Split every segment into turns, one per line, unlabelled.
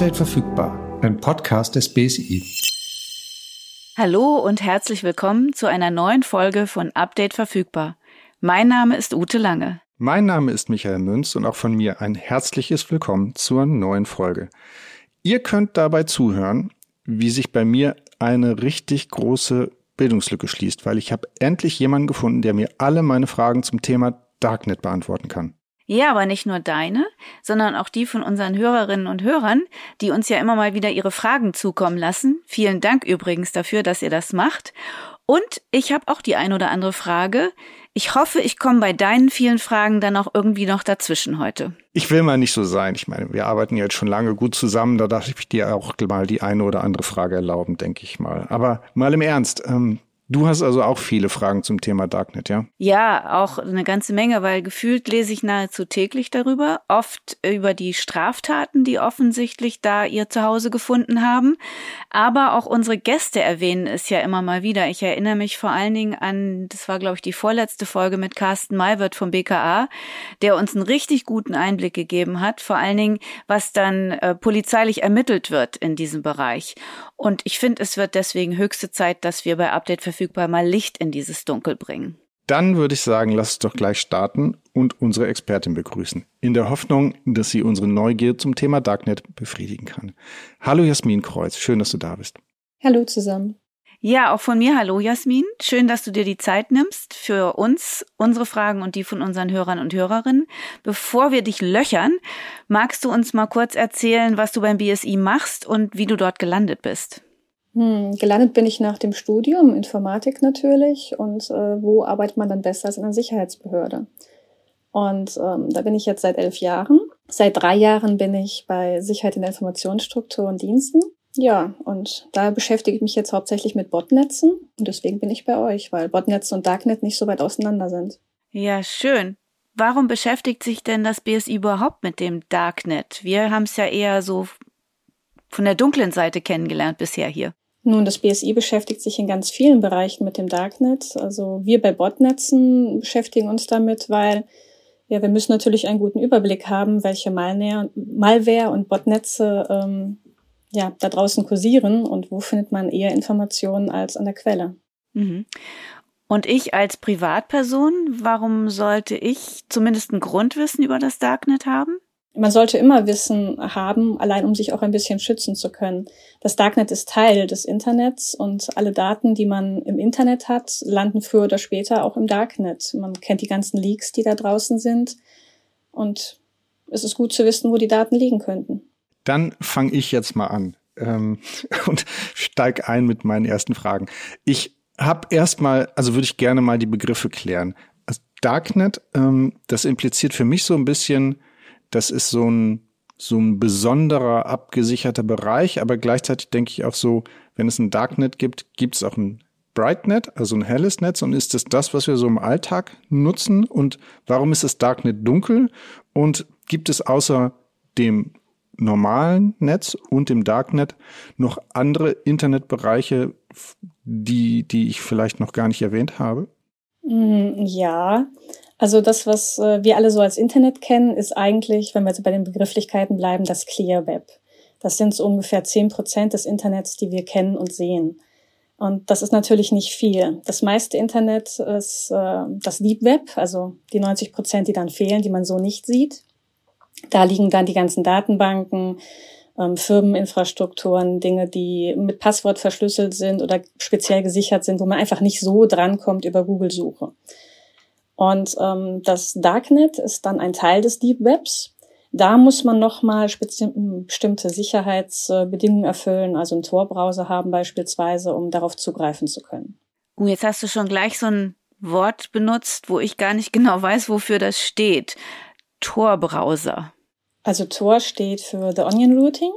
Update verfügbar, ein Podcast des BSI.
Hallo und herzlich willkommen zu einer neuen Folge von Update verfügbar. Mein Name ist Ute Lange.
Mein Name ist Michael Münz und auch von mir ein herzliches Willkommen zur neuen Folge. Ihr könnt dabei zuhören, wie sich bei mir eine richtig große Bildungslücke schließt, weil ich habe endlich jemanden gefunden, der mir alle meine Fragen zum Thema Darknet beantworten kann.
Ja, aber nicht nur deine, sondern auch die von unseren Hörerinnen und Hörern, die uns ja immer mal wieder ihre Fragen zukommen lassen. Vielen Dank übrigens dafür, dass ihr das macht. Und ich habe auch die ein oder andere Frage. Ich hoffe, ich komme bei deinen vielen Fragen dann auch irgendwie noch dazwischen heute.
Ich will mal nicht so sein. Ich meine, wir arbeiten jetzt schon lange gut zusammen. Da darf ich dir auch mal die eine oder andere Frage erlauben, denke ich mal. Aber mal im Ernst. Ähm, Du hast also auch viele Fragen zum Thema Darknet, ja?
Ja, auch eine ganze Menge, weil gefühlt lese ich nahezu täglich darüber, oft über die Straftaten, die offensichtlich da ihr Zuhause gefunden haben, aber auch unsere Gäste erwähnen es ja immer mal wieder. Ich erinnere mich vor allen Dingen an, das war glaube ich die vorletzte Folge mit Carsten Maywirth vom BKA, der uns einen richtig guten Einblick gegeben hat, vor allen Dingen, was dann äh, polizeilich ermittelt wird in diesem Bereich. Und ich finde, es wird deswegen höchste Zeit, dass wir bei Update verfügbar mal Licht in dieses Dunkel bringen.
Dann würde ich sagen, lass uns doch gleich starten und unsere Expertin begrüßen. In der Hoffnung, dass sie unsere Neugier zum Thema Darknet befriedigen kann. Hallo Jasmin Kreuz, schön, dass du da bist.
Hallo zusammen.
Ja, auch von mir hallo Jasmin. Schön, dass du dir die Zeit nimmst für uns, unsere Fragen und die von unseren Hörern und Hörerinnen. Bevor wir dich löchern, magst du uns mal kurz erzählen, was du beim BSI machst und wie du dort gelandet bist?
Hm, gelandet bin ich nach dem Studium, Informatik natürlich. Und äh, wo arbeitet man dann besser als in einer Sicherheitsbehörde? Und ähm, da bin ich jetzt seit elf Jahren. Seit drei Jahren bin ich bei Sicherheit in der Informationsstruktur und Diensten ja, und da beschäftige ich mich jetzt hauptsächlich mit Botnetzen und deswegen bin ich bei euch, weil Botnetze und Darknet nicht so weit auseinander sind.
Ja, schön. Warum beschäftigt sich denn das BSI überhaupt mit dem Darknet? Wir haben es ja eher so von der dunklen Seite kennengelernt bisher hier.
Nun, das BSI beschäftigt sich in ganz vielen Bereichen mit dem Darknet. Also wir bei Botnetzen beschäftigen uns damit, weil ja, wir müssen natürlich einen guten Überblick haben, welche Malware und Botnetze ähm, ja, da draußen kursieren und wo findet man eher Informationen als an der Quelle.
Mhm. Und ich als Privatperson, warum sollte ich zumindest ein Grundwissen über das Darknet haben?
Man sollte immer Wissen haben, allein um sich auch ein bisschen schützen zu können. Das Darknet ist Teil des Internets und alle Daten, die man im Internet hat, landen früher oder später auch im Darknet. Man kennt die ganzen Leaks, die da draußen sind und es ist gut zu wissen, wo die Daten liegen könnten.
Dann fange ich jetzt mal an ähm, und steig ein mit meinen ersten Fragen. Ich habe erstmal, also würde ich gerne mal die Begriffe klären. Also Darknet, ähm, das impliziert für mich so ein bisschen, das ist so ein so ein besonderer abgesicherter Bereich, aber gleichzeitig denke ich auch so, wenn es ein Darknet gibt, gibt es auch ein Brightnet, also ein helles Netz. Und ist es das, was wir so im Alltag nutzen? Und warum ist das Darknet dunkel? Und gibt es außer dem normalen Netz und im Darknet noch andere Internetbereiche, die, die ich vielleicht noch gar nicht erwähnt habe?
Mm, ja, also das, was äh, wir alle so als Internet kennen, ist eigentlich, wenn wir jetzt bei den Begrifflichkeiten bleiben, das Clear Web. Das sind so ungefähr zehn Prozent des Internets, die wir kennen und sehen. Und das ist natürlich nicht viel. Das meiste Internet ist äh, das Deep Web, also die 90 Prozent, die dann fehlen, die man so nicht sieht. Da liegen dann die ganzen Datenbanken, ähm, Firmeninfrastrukturen, Dinge, die mit Passwort verschlüsselt sind oder speziell gesichert sind, wo man einfach nicht so drankommt über Google-Suche. Und ähm, das Darknet ist dann ein Teil des Deep Webs. Da muss man nochmal bestimmte Sicherheitsbedingungen erfüllen, also einen Tor-Browser haben beispielsweise, um darauf zugreifen zu können.
Uh, jetzt hast du schon gleich so ein Wort benutzt, wo ich gar nicht genau weiß, wofür das steht. Tor-Browser?
Also Tor steht für The Onion Routing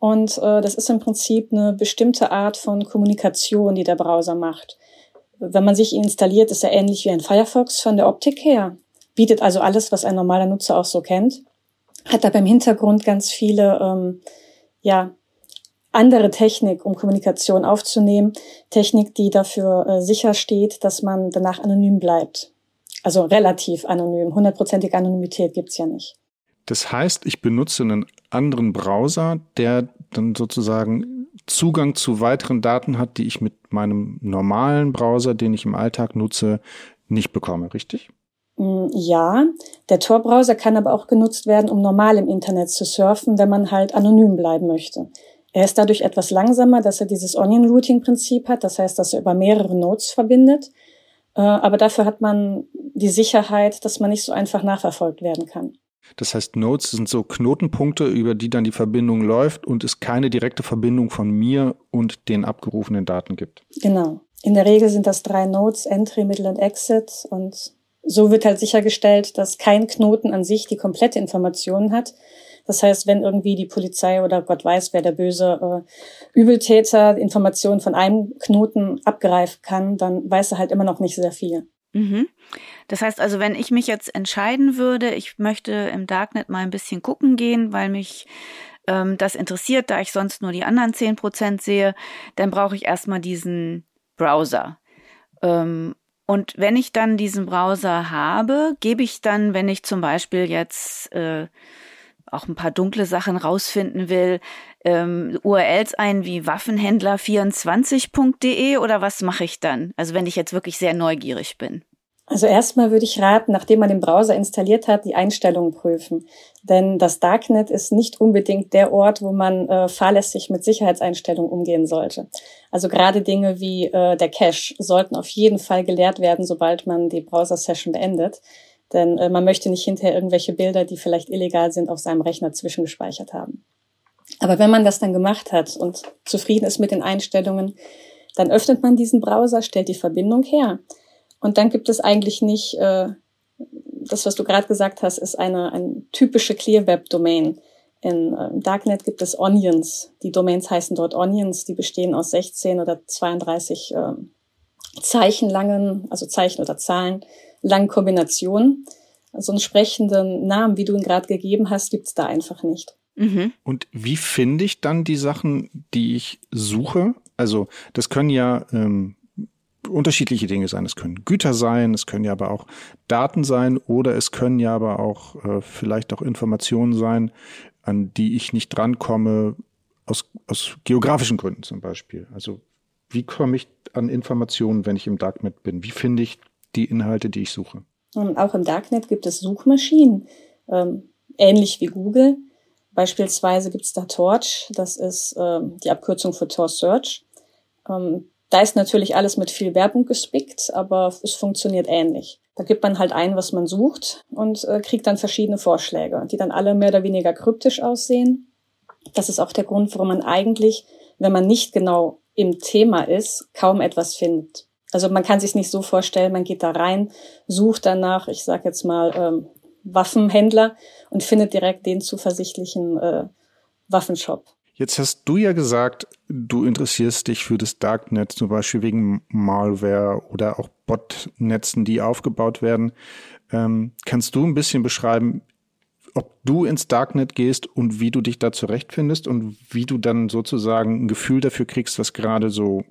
und äh, das ist im Prinzip eine bestimmte Art von Kommunikation, die der Browser macht. Wenn man sich ihn installiert, ist er ähnlich wie ein Firefox von der Optik her, bietet also alles, was ein normaler Nutzer auch so kennt, hat aber im Hintergrund ganz viele ähm, ja, andere Technik, um Kommunikation aufzunehmen. Technik, die dafür äh, sicher steht, dass man danach anonym bleibt. Also relativ anonym. Hundertprozentige Anonymität gibt's ja nicht.
Das heißt, ich benutze einen anderen Browser, der dann sozusagen Zugang zu weiteren Daten hat, die ich mit meinem normalen Browser, den ich im Alltag nutze, nicht bekomme, richtig?
Mm, ja, der Tor-Browser kann aber auch genutzt werden, um normal im Internet zu surfen, wenn man halt anonym bleiben möchte. Er ist dadurch etwas langsamer, dass er dieses Onion-Routing-Prinzip hat, das heißt, dass er über mehrere Nodes verbindet. Äh, aber dafür hat man die Sicherheit, dass man nicht so einfach nachverfolgt werden kann.
Das heißt, Nodes sind so Knotenpunkte, über die dann die Verbindung läuft und es keine direkte Verbindung von mir und den abgerufenen Daten gibt.
Genau. In der Regel sind das drei Nodes, Entry, Middle und Exit. Und so wird halt sichergestellt, dass kein Knoten an sich die komplette Information hat. Das heißt, wenn irgendwie die Polizei oder Gott weiß, wer der böse äh, Übeltäter Informationen von einem Knoten abgreifen kann, dann weiß er halt immer noch nicht sehr viel.
Mhm. Das heißt also, wenn ich mich jetzt entscheiden würde, ich möchte im Darknet mal ein bisschen gucken gehen, weil mich ähm, das interessiert, da ich sonst nur die anderen zehn Prozent sehe, dann brauche ich erstmal diesen Browser. Ähm, und wenn ich dann diesen Browser habe, gebe ich dann, wenn ich zum Beispiel jetzt äh, auch ein paar dunkle Sachen rausfinden will, ähm, URLs ein wie waffenhändler24.de oder was mache ich dann? Also wenn ich jetzt wirklich sehr neugierig bin.
Also erstmal würde ich raten, nachdem man den Browser installiert hat, die Einstellungen prüfen. Denn das Darknet ist nicht unbedingt der Ort, wo man äh, fahrlässig mit Sicherheitseinstellungen umgehen sollte. Also gerade Dinge wie äh, der Cache sollten auf jeden Fall gelehrt werden, sobald man die Browser-Session beendet. Denn äh, man möchte nicht hinterher irgendwelche Bilder, die vielleicht illegal sind, auf seinem Rechner zwischengespeichert haben. Aber wenn man das dann gemacht hat und zufrieden ist mit den Einstellungen, dann öffnet man diesen Browser, stellt die Verbindung her. Und dann gibt es eigentlich nicht, äh, das, was du gerade gesagt hast, ist eine, eine typische Clear Web Domain. In äh, Darknet gibt es Onions. Die Domains heißen dort Onions. Die bestehen aus 16 oder 32 äh, Zeichen langen, also Zeichen oder Zahlen langen Kombinationen. So einen sprechenden Namen, wie du ihn gerade gegeben hast, gibt's da einfach nicht.
Mhm. Und wie finde ich dann die Sachen, die ich suche? Also das können ja ähm, unterschiedliche Dinge sein. Es können Güter sein, es können ja aber auch Daten sein oder es können ja aber auch äh, vielleicht auch Informationen sein, an die ich nicht drankomme, aus, aus geografischen Gründen zum Beispiel. Also wie komme ich an Informationen, wenn ich im Darknet bin? Wie finde ich die Inhalte, die ich suche?
Und auch im Darknet gibt es Suchmaschinen, ähm, ähnlich wie Google. Beispielsweise gibt es da Torch, das ist ähm, die Abkürzung für Tor Search. Ähm, da ist natürlich alles mit viel Werbung gespickt, aber es funktioniert ähnlich. Da gibt man halt ein, was man sucht und äh, kriegt dann verschiedene Vorschläge, die dann alle mehr oder weniger kryptisch aussehen. Das ist auch der Grund, warum man eigentlich, wenn man nicht genau im Thema ist, kaum etwas findet. Also man kann sich nicht so vorstellen, man geht da rein, sucht danach, ich sage jetzt mal ähm, Waffenhändler und findet direkt den zuversichtlichen äh, Waffenshop.
Jetzt hast du ja gesagt, du interessierst dich für das Darknet, zum Beispiel wegen Malware oder auch Botnetzen, die aufgebaut werden. Ähm, kannst du ein bisschen beschreiben, ob du ins Darknet gehst und wie du dich da zurechtfindest und wie du dann sozusagen ein Gefühl dafür kriegst, was gerade so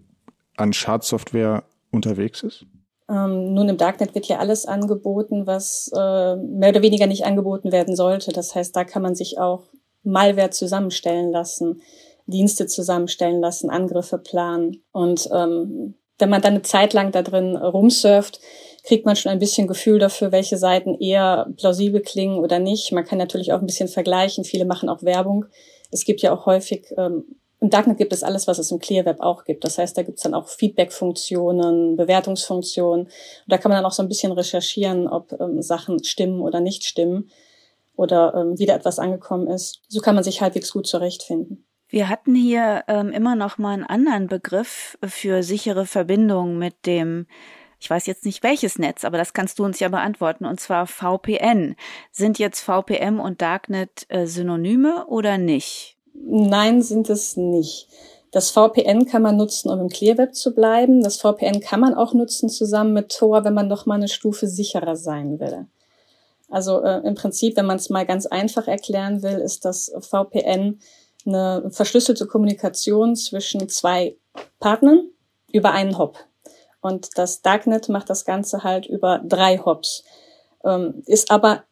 an Schadsoftware unterwegs ist?
Ähm, nun, im Darknet wird ja alles angeboten, was äh, mehr oder weniger nicht angeboten werden sollte. Das heißt, da kann man sich auch Malware zusammenstellen lassen, Dienste zusammenstellen lassen, Angriffe planen. Und ähm, wenn man dann eine Zeit lang da drin rumsurft, kriegt man schon ein bisschen Gefühl dafür, welche Seiten eher plausibel klingen oder nicht. Man kann natürlich auch ein bisschen vergleichen. Viele machen auch Werbung. Es gibt ja auch häufig, ähm, im Darknet gibt es alles, was es im Clear Web auch gibt. Das heißt, da gibt es dann auch Feedback-Funktionen, Bewertungsfunktionen. Und da kann man dann auch so ein bisschen recherchieren, ob ähm, Sachen stimmen oder nicht stimmen oder ähm, wieder etwas angekommen ist. So kann man sich halbwegs gut zurechtfinden.
Wir hatten hier ähm, immer noch mal einen anderen Begriff für sichere Verbindungen mit dem ich weiß jetzt nicht welches Netz, aber das kannst du uns ja beantworten, und zwar VPN. Sind jetzt VPN und Darknet äh, Synonyme oder nicht?
Nein, sind es nicht. Das VPN kann man nutzen, um im Clearweb zu bleiben. Das VPN kann man auch nutzen zusammen mit Tor, wenn man noch mal eine Stufe sicherer sein will. Also äh, im Prinzip, wenn man es mal ganz einfach erklären will, ist das VPN eine verschlüsselte Kommunikation zwischen zwei Partnern über einen Hop. Und das Darknet macht das Ganze halt über drei Hops. Ähm, ist aber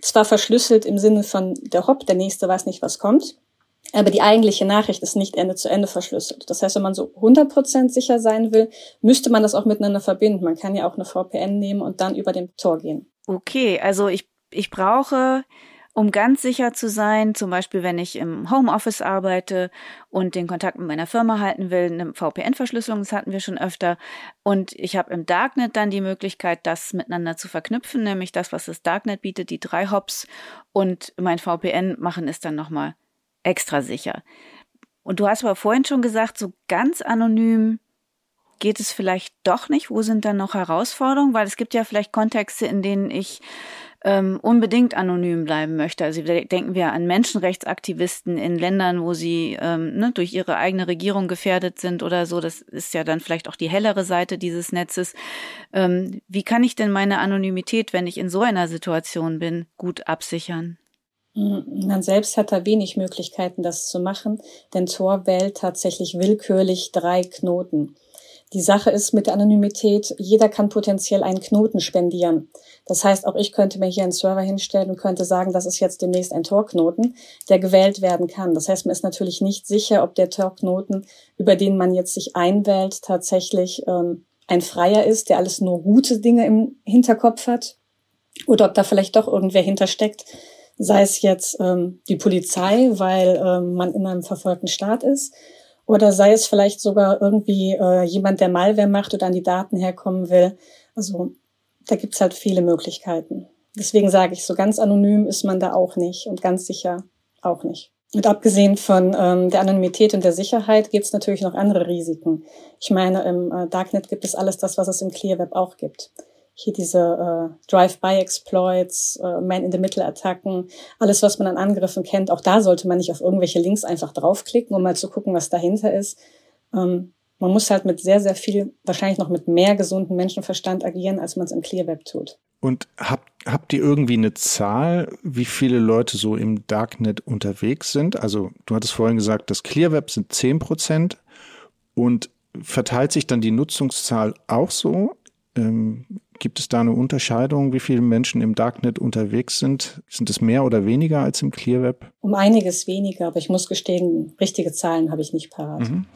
zwar verschlüsselt im Sinne von der Hop, der nächste weiß nicht, was kommt, aber die eigentliche Nachricht ist nicht Ende zu Ende verschlüsselt. Das heißt, wenn man so 100% sicher sein will, müsste man das auch miteinander verbinden. Man kann ja auch eine VPN nehmen und dann über den Tor gehen.
Okay, also ich, ich brauche um ganz sicher zu sein, zum Beispiel wenn ich im Homeoffice arbeite und den Kontakt mit meiner Firma halten will, eine VPN-Verschlüsselung, das hatten wir schon öfter. Und ich habe im Darknet dann die Möglichkeit, das miteinander zu verknüpfen, nämlich das, was das Darknet bietet, die drei Hops und mein VPN machen ist dann nochmal extra sicher. Und du hast aber vorhin schon gesagt, so ganz anonym geht es vielleicht doch nicht. Wo sind dann noch Herausforderungen? Weil es gibt ja vielleicht Kontexte, in denen ich ähm, unbedingt anonym bleiben möchte. Also denken wir an Menschenrechtsaktivisten in Ländern, wo sie ähm, ne, durch ihre eigene Regierung gefährdet sind oder so. Das ist ja dann vielleicht auch die hellere Seite dieses Netzes. Ähm, wie kann ich denn meine Anonymität, wenn ich in so einer Situation bin, gut absichern?
Man selbst hat da wenig Möglichkeiten, das zu machen, denn Tor wählt tatsächlich willkürlich drei Knoten. Die Sache ist mit der Anonymität, jeder kann potenziell einen Knoten spendieren. Das heißt, auch ich könnte mir hier einen Server hinstellen und könnte sagen, das ist jetzt demnächst ein Torknoten, der gewählt werden kann. Das heißt, man ist natürlich nicht sicher, ob der Torknoten, über den man jetzt sich einwählt, tatsächlich ähm, ein Freier ist, der alles nur gute Dinge im Hinterkopf hat, oder ob da vielleicht doch irgendwer hintersteckt, sei es jetzt ähm, die Polizei, weil ähm, man in einem verfolgten Staat ist, oder sei es vielleicht sogar irgendwie äh, jemand, der Malware macht oder an die Daten herkommen will. Also da gibt's halt viele Möglichkeiten. Deswegen sage ich, so ganz anonym ist man da auch nicht und ganz sicher auch nicht. Und abgesehen von ähm, der Anonymität und der Sicherheit gibt es natürlich noch andere Risiken. Ich meine, im äh, Darknet gibt es alles das, was es im Clear Web auch gibt hier diese äh, Drive-by-Exploits, äh, Man-in-the-Middle-Attacken, alles, was man an Angriffen kennt. Auch da sollte man nicht auf irgendwelche Links einfach draufklicken, um mal zu gucken, was dahinter ist. Ähm, man muss halt mit sehr, sehr viel, wahrscheinlich noch mit mehr gesunden Menschenverstand agieren, als man es im Clear Web tut.
Und habt, habt ihr irgendwie eine Zahl, wie viele Leute so im Darknet unterwegs sind? Also du hattest vorhin gesagt, das Clear Web sind 10 Prozent und verteilt sich dann die Nutzungszahl auch so? Ähm, Gibt es da eine Unterscheidung, wie viele Menschen im Darknet unterwegs sind? Sind es mehr oder weniger als im Clear Web?
Um einiges weniger, aber ich muss gestehen, richtige Zahlen habe ich nicht parat. Mhm.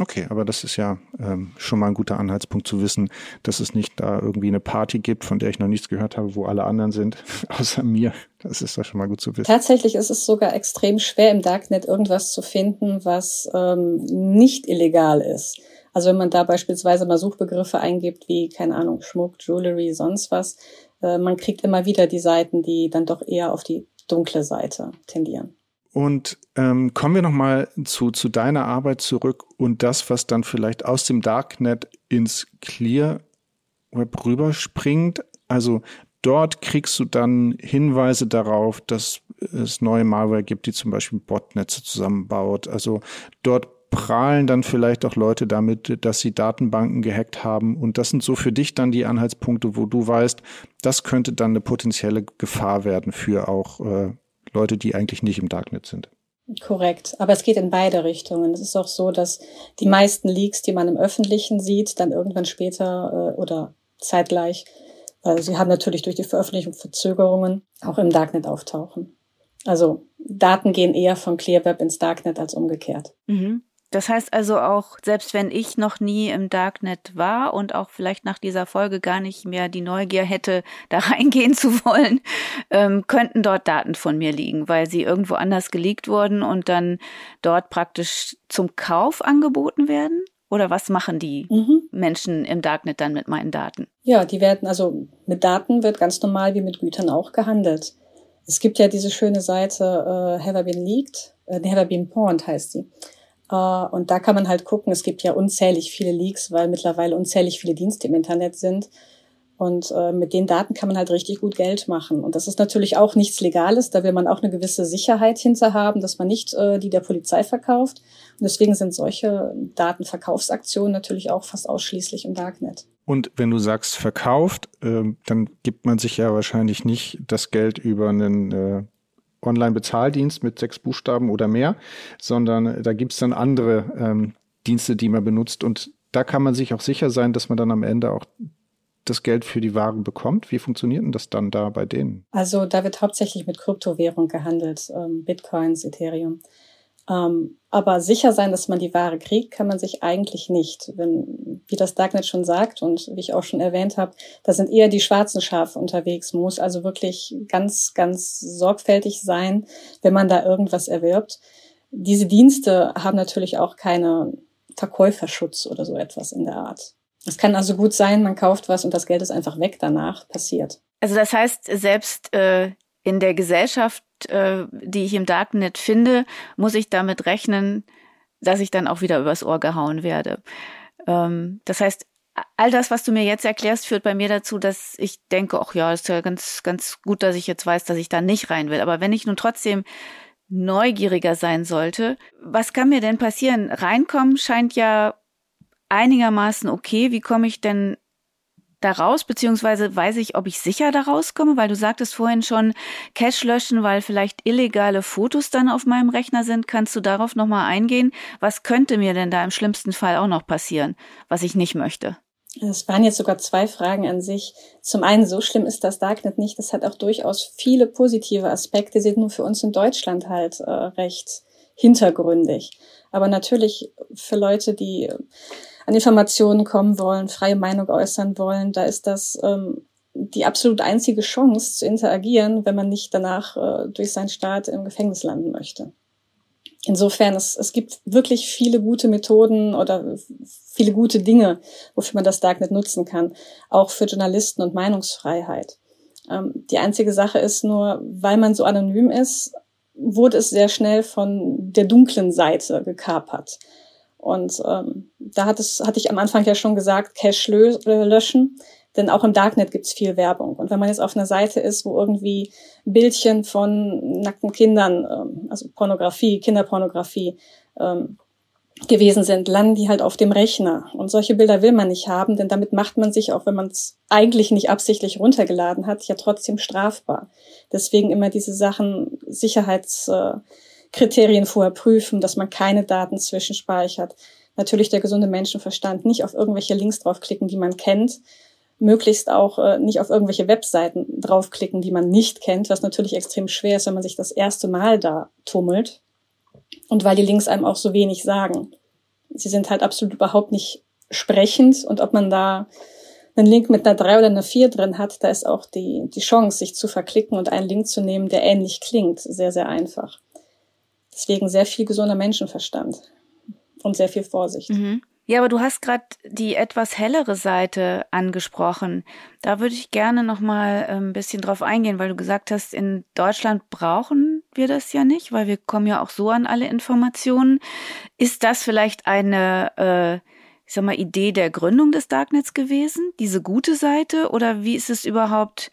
Okay, aber das ist ja ähm, schon mal ein guter Anhaltspunkt zu wissen, dass es nicht da irgendwie eine Party gibt, von der ich noch nichts gehört habe, wo alle anderen sind, außer mir. Das ist ja schon mal gut zu wissen.
Tatsächlich ist es sogar extrem schwer im Darknet irgendwas zu finden, was ähm, nicht illegal ist. Also wenn man da beispielsweise mal Suchbegriffe eingibt, wie, keine Ahnung, Schmuck, Jewelry, sonst was, äh, man kriegt immer wieder die Seiten, die dann doch eher auf die dunkle Seite tendieren.
Und ähm, kommen wir nochmal zu, zu deiner Arbeit zurück und das, was dann vielleicht aus dem Darknet ins Clear Web rüberspringt. Also dort kriegst du dann Hinweise darauf, dass es neue Malware gibt, die zum Beispiel Botnetze zusammenbaut. Also dort prahlen dann vielleicht auch Leute damit, dass sie Datenbanken gehackt haben. Und das sind so für dich dann die Anhaltspunkte, wo du weißt, das könnte dann eine potenzielle Gefahr werden für auch äh, Leute, die eigentlich nicht im Darknet sind.
Korrekt, aber es geht in beide Richtungen. Es ist auch so, dass die meisten Leaks, die man im Öffentlichen sieht, dann irgendwann später äh, oder zeitgleich, weil sie haben natürlich durch die Veröffentlichung Verzögerungen, auch im Darknet auftauchen. Also Daten gehen eher von Clear Web ins Darknet als umgekehrt.
Mhm. Das heißt also auch, selbst wenn ich noch nie im Darknet war und auch vielleicht nach dieser Folge gar nicht mehr die Neugier hätte, da reingehen zu wollen, ähm, könnten dort Daten von mir liegen, weil sie irgendwo anders geleakt wurden und dann dort praktisch zum Kauf angeboten werden? Oder was machen die mhm. Menschen im Darknet dann mit meinen Daten?
Ja, die werden, also mit Daten wird ganz normal wie mit Gütern auch gehandelt. Es gibt ja diese schöne Seite äh, Have I Been Leaked? Äh, Have I Been Pawned heißt sie. Äh, und da kann man halt gucken, es gibt ja unzählig viele Leaks, weil mittlerweile unzählig viele Dienste im Internet sind. Und äh, mit den Daten kann man halt richtig gut Geld machen. Und das ist natürlich auch nichts Legales, da will man auch eine gewisse Sicherheit hinter haben, dass man nicht äh, die der Polizei verkauft. Und deswegen sind solche Datenverkaufsaktionen natürlich auch fast ausschließlich im Darknet.
Und wenn du sagst verkauft, dann gibt man sich ja wahrscheinlich nicht das Geld über einen Online-Bezahldienst mit sechs Buchstaben oder mehr, sondern da gibt's dann andere ähm, Dienste, die man benutzt. Und da kann man sich auch sicher sein, dass man dann am Ende auch das Geld für die Ware bekommt? Wie funktioniert denn das dann da bei denen?
Also da wird hauptsächlich mit Kryptowährung gehandelt, ähm, Bitcoins, Ethereum. Ähm, aber sicher sein, dass man die Ware kriegt, kann man sich eigentlich nicht. Wenn, wie das Darknet schon sagt und wie ich auch schon erwähnt habe, da sind eher die schwarzen Schafe unterwegs. Man muss also wirklich ganz, ganz sorgfältig sein, wenn man da irgendwas erwirbt. Diese Dienste haben natürlich auch keine Verkäuferschutz oder so etwas in der Art. Es kann also gut sein, man kauft was und das Geld ist einfach weg danach, passiert.
Also das heißt, selbst äh, in der Gesellschaft, äh, die ich im Darknet finde, muss ich damit rechnen, dass ich dann auch wieder übers Ohr gehauen werde. Ähm, das heißt, all das, was du mir jetzt erklärst, führt bei mir dazu, dass ich denke, ach ja, ist ja ganz, ganz gut, dass ich jetzt weiß, dass ich da nicht rein will. Aber wenn ich nun trotzdem neugieriger sein sollte, was kann mir denn passieren? Reinkommen scheint ja einigermaßen okay. Wie komme ich denn da raus, beziehungsweise weiß ich, ob ich sicher da rauskomme, weil du sagtest vorhin schon, Cache löschen, weil vielleicht illegale Fotos dann auf meinem Rechner sind. Kannst du darauf nochmal eingehen? Was könnte mir denn da im schlimmsten Fall auch noch passieren, was ich nicht möchte?
Es waren jetzt sogar zwei Fragen an sich. Zum einen, so schlimm ist das Darknet nicht. Das hat auch durchaus viele positive Aspekte, sind nur für uns in Deutschland halt äh, recht hintergründig. Aber natürlich für Leute, die an Informationen kommen wollen, freie Meinung äußern wollen, da ist das ähm, die absolut einzige Chance zu interagieren, wenn man nicht danach äh, durch seinen Staat im Gefängnis landen möchte. Insofern, es, es gibt wirklich viele gute Methoden oder viele gute Dinge, wofür man das Darknet nutzen kann, auch für Journalisten und Meinungsfreiheit. Ähm, die einzige Sache ist nur, weil man so anonym ist, wurde es sehr schnell von der dunklen Seite gekapert. Und ähm, da hat es, hatte ich am Anfang ja schon gesagt, Cache lö äh, löschen. Denn auch im Darknet gibt's viel Werbung. Und wenn man jetzt auf einer Seite ist, wo irgendwie Bildchen von nackten Kindern, ähm, also Pornografie, Kinderpornografie, ähm, gewesen sind, landen die halt auf dem Rechner. Und solche Bilder will man nicht haben, denn damit macht man sich, auch wenn man es eigentlich nicht absichtlich runtergeladen hat, ja trotzdem strafbar. Deswegen immer diese Sachen, Sicherheitskriterien vorher prüfen, dass man keine Daten zwischenspeichert. Natürlich der gesunde Menschenverstand, nicht auf irgendwelche Links draufklicken, die man kennt. Möglichst auch äh, nicht auf irgendwelche Webseiten draufklicken, die man nicht kennt, was natürlich extrem schwer ist, wenn man sich das erste Mal da tummelt und weil die Links einem auch so wenig sagen. Sie sind halt absolut überhaupt nicht sprechend und ob man da einen Link mit einer 3 oder einer 4 drin hat, da ist auch die, die Chance, sich zu verklicken und einen Link zu nehmen, der ähnlich klingt, sehr, sehr einfach. Deswegen sehr viel gesunder Menschenverstand und sehr viel Vorsicht.
Mhm. Ja, aber du hast gerade die etwas hellere Seite angesprochen. Da würde ich gerne noch mal ähm, ein bisschen drauf eingehen, weil du gesagt hast, in Deutschland brauchen wir das ja nicht, weil wir kommen ja auch so an alle Informationen. Ist das vielleicht eine, äh, ich sag mal, Idee der Gründung des Darknets gewesen, diese gute Seite, oder wie ist es überhaupt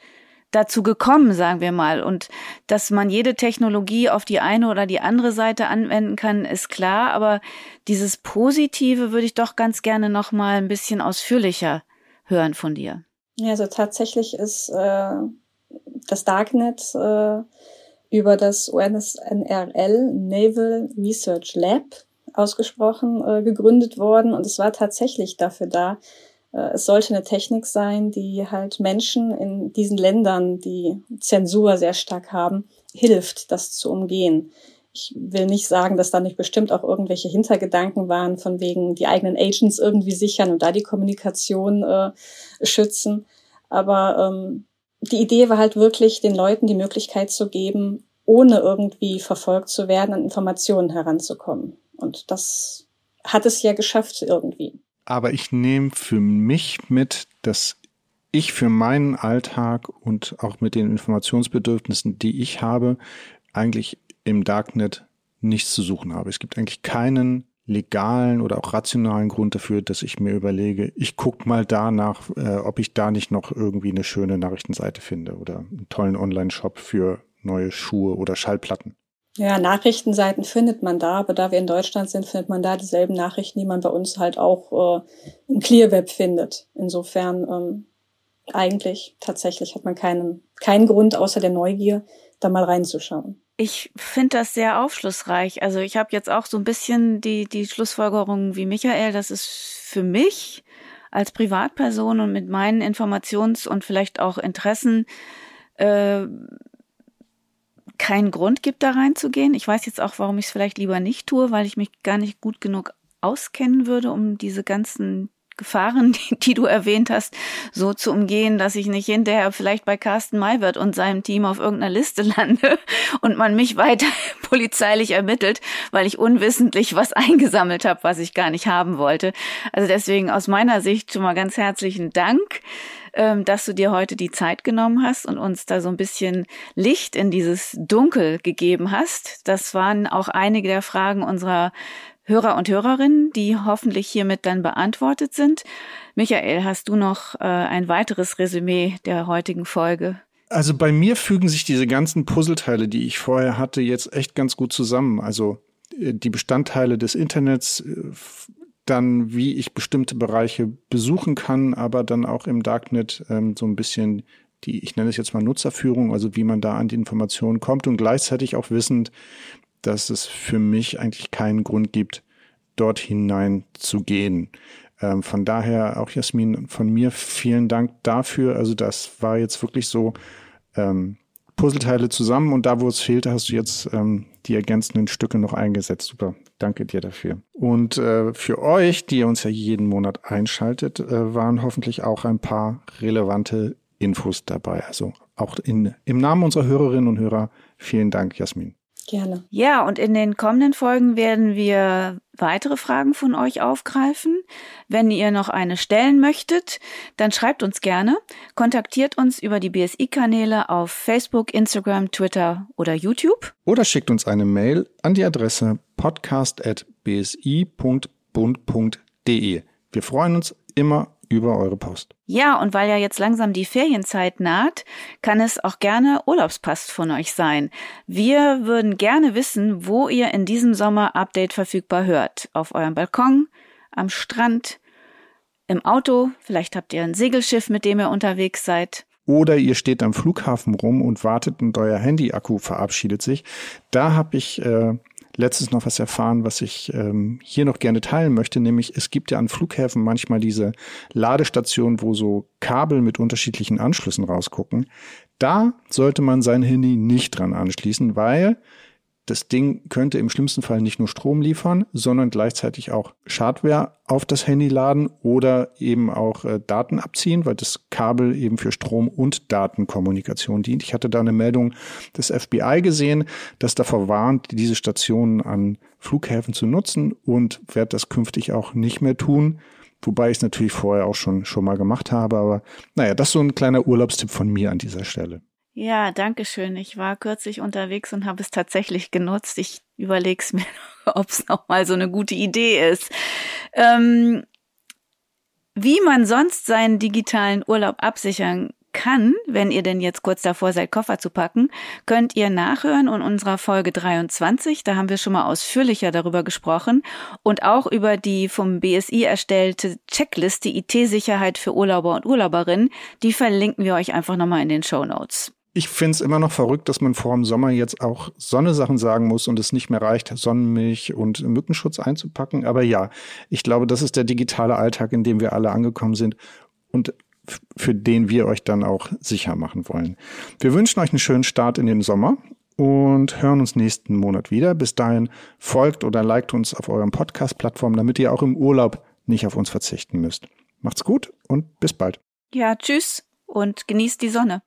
dazu gekommen, sagen wir mal. Und dass man jede Technologie auf die eine oder die andere Seite anwenden kann, ist klar. Aber dieses Positive würde ich doch ganz gerne noch mal ein bisschen ausführlicher hören von dir.
Ja, also tatsächlich ist äh, das Darknet äh, über das UNSNRL Naval Research Lab ausgesprochen äh, gegründet worden und es war tatsächlich dafür da, es sollte eine Technik sein, die halt Menschen in diesen Ländern, die Zensur sehr stark haben, hilft, das zu umgehen. Ich will nicht sagen, dass da nicht bestimmt auch irgendwelche Hintergedanken waren, von wegen die eigenen Agents irgendwie sichern und da die Kommunikation äh, schützen. Aber ähm, die Idee war halt wirklich, den Leuten die Möglichkeit zu geben, ohne irgendwie verfolgt zu werden, an Informationen heranzukommen. Und das hat es ja geschafft irgendwie
aber ich nehme für mich mit, dass ich für meinen Alltag und auch mit den Informationsbedürfnissen, die ich habe, eigentlich im Darknet nichts zu suchen habe. Es gibt eigentlich keinen legalen oder auch rationalen Grund dafür, dass ich mir überlege, ich gucke mal danach, äh, ob ich da nicht noch irgendwie eine schöne Nachrichtenseite finde oder einen tollen Online-Shop für neue Schuhe oder Schallplatten.
Ja, Nachrichtenseiten findet man da, aber da wir in Deutschland sind, findet man da dieselben Nachrichten, die man bei uns halt auch äh, im Clearweb findet. Insofern ähm, eigentlich tatsächlich hat man keinen, keinen Grund außer der Neugier, da mal reinzuschauen.
Ich finde das sehr aufschlussreich. Also ich habe jetzt auch so ein bisschen die, die Schlussfolgerung wie Michael, das ist für mich als Privatperson und mit meinen Informations- und vielleicht auch Interessen äh, keinen Grund gibt, da reinzugehen. Ich weiß jetzt auch, warum ich es vielleicht lieber nicht tue, weil ich mich gar nicht gut genug auskennen würde, um diese ganzen Gefahren, die, die, du erwähnt hast, so zu umgehen, dass ich nicht hinterher vielleicht bei Carsten Maywert und seinem Team auf irgendeiner Liste lande und man mich weiter polizeilich ermittelt, weil ich unwissentlich was eingesammelt habe, was ich gar nicht haben wollte. Also deswegen aus meiner Sicht schon mal ganz herzlichen Dank, ähm, dass du dir heute die Zeit genommen hast und uns da so ein bisschen Licht in dieses Dunkel gegeben hast. Das waren auch einige der Fragen unserer Hörer und Hörerinnen, die hoffentlich hiermit dann beantwortet sind. Michael, hast du noch äh, ein weiteres Resümee der heutigen Folge?
Also bei mir fügen sich diese ganzen Puzzleteile, die ich vorher hatte, jetzt echt ganz gut zusammen. Also äh, die Bestandteile des Internets, äh, dann wie ich bestimmte Bereiche besuchen kann, aber dann auch im Darknet ähm, so ein bisschen die, ich nenne es jetzt mal Nutzerführung, also wie man da an die Informationen kommt und gleichzeitig auch wissend, dass es für mich eigentlich keinen Grund gibt, dort hinein zu gehen. Ähm, von daher auch Jasmin, von mir vielen Dank dafür. Also das war jetzt wirklich so ähm, Puzzleteile zusammen und da, wo es fehlte, hast du jetzt ähm, die ergänzenden Stücke noch eingesetzt. Super, danke dir dafür. Und äh, für euch, die uns ja jeden Monat einschaltet, äh, waren hoffentlich auch ein paar relevante Infos dabei. Also auch in, im Namen unserer Hörerinnen und Hörer vielen Dank, Jasmin.
Gerne.
Ja, und in den kommenden Folgen werden wir weitere Fragen von euch aufgreifen. Wenn ihr noch eine stellen möchtet, dann schreibt uns gerne. Kontaktiert uns über die BSI-Kanäle auf Facebook, Instagram, Twitter oder YouTube.
Oder schickt uns eine Mail an die Adresse podcast.bsi.bund.de. Wir freuen uns immer über eure Post.
Ja, und weil ja jetzt langsam die Ferienzeit naht, kann es auch gerne Urlaubspass von euch sein. Wir würden gerne wissen, wo ihr in diesem Sommer Update verfügbar hört. Auf eurem Balkon, am Strand, im Auto, vielleicht habt ihr ein Segelschiff, mit dem ihr unterwegs seid.
Oder ihr steht am Flughafen rum und wartet und euer Handy-Akku verabschiedet sich. Da habe ich äh, letztens noch was erfahren, was ich ähm, hier noch gerne teilen möchte, nämlich es gibt ja an Flughäfen manchmal diese Ladestationen, wo so Kabel mit unterschiedlichen Anschlüssen rausgucken. Da sollte man sein Handy nicht dran anschließen, weil das Ding könnte im schlimmsten Fall nicht nur Strom liefern, sondern gleichzeitig auch Schadware auf das Handy laden oder eben auch äh, Daten abziehen, weil das Kabel eben für Strom- und Datenkommunikation dient. Ich hatte da eine Meldung des FBI gesehen, das davor warnt, diese Stationen an Flughäfen zu nutzen und werde das künftig auch nicht mehr tun. Wobei ich es natürlich vorher auch schon, schon mal gemacht habe. Aber naja, das ist so ein kleiner Urlaubstipp von mir an dieser Stelle.
Ja, danke schön. Ich war kürzlich unterwegs und habe es tatsächlich genutzt. Ich überlege es mir, ob es noch mal so eine gute Idee ist. Ähm, wie man sonst seinen digitalen Urlaub absichern kann, wenn ihr denn jetzt kurz davor seid, Koffer zu packen, könnt ihr nachhören in unserer Folge 23. Da haben wir schon mal ausführlicher darüber gesprochen und auch über die vom BSI erstellte Checkliste IT-Sicherheit für Urlauber und Urlauberinnen. Die verlinken wir euch einfach nochmal in den Show Notes
ich finde es immer noch verrückt, dass man vor dem Sommer jetzt auch Sonnesachen sagen muss und es nicht mehr reicht, Sonnenmilch und Mückenschutz einzupacken. Aber ja, ich glaube, das ist der digitale Alltag, in dem wir alle angekommen sind und für den wir euch dann auch sicher machen wollen. Wir wünschen euch einen schönen Start in den Sommer und hören uns nächsten Monat wieder. Bis dahin folgt oder liked uns auf euren Podcast-Plattformen, damit ihr auch im Urlaub nicht auf uns verzichten müsst. Macht's gut und bis bald.
Ja, tschüss und genießt die Sonne.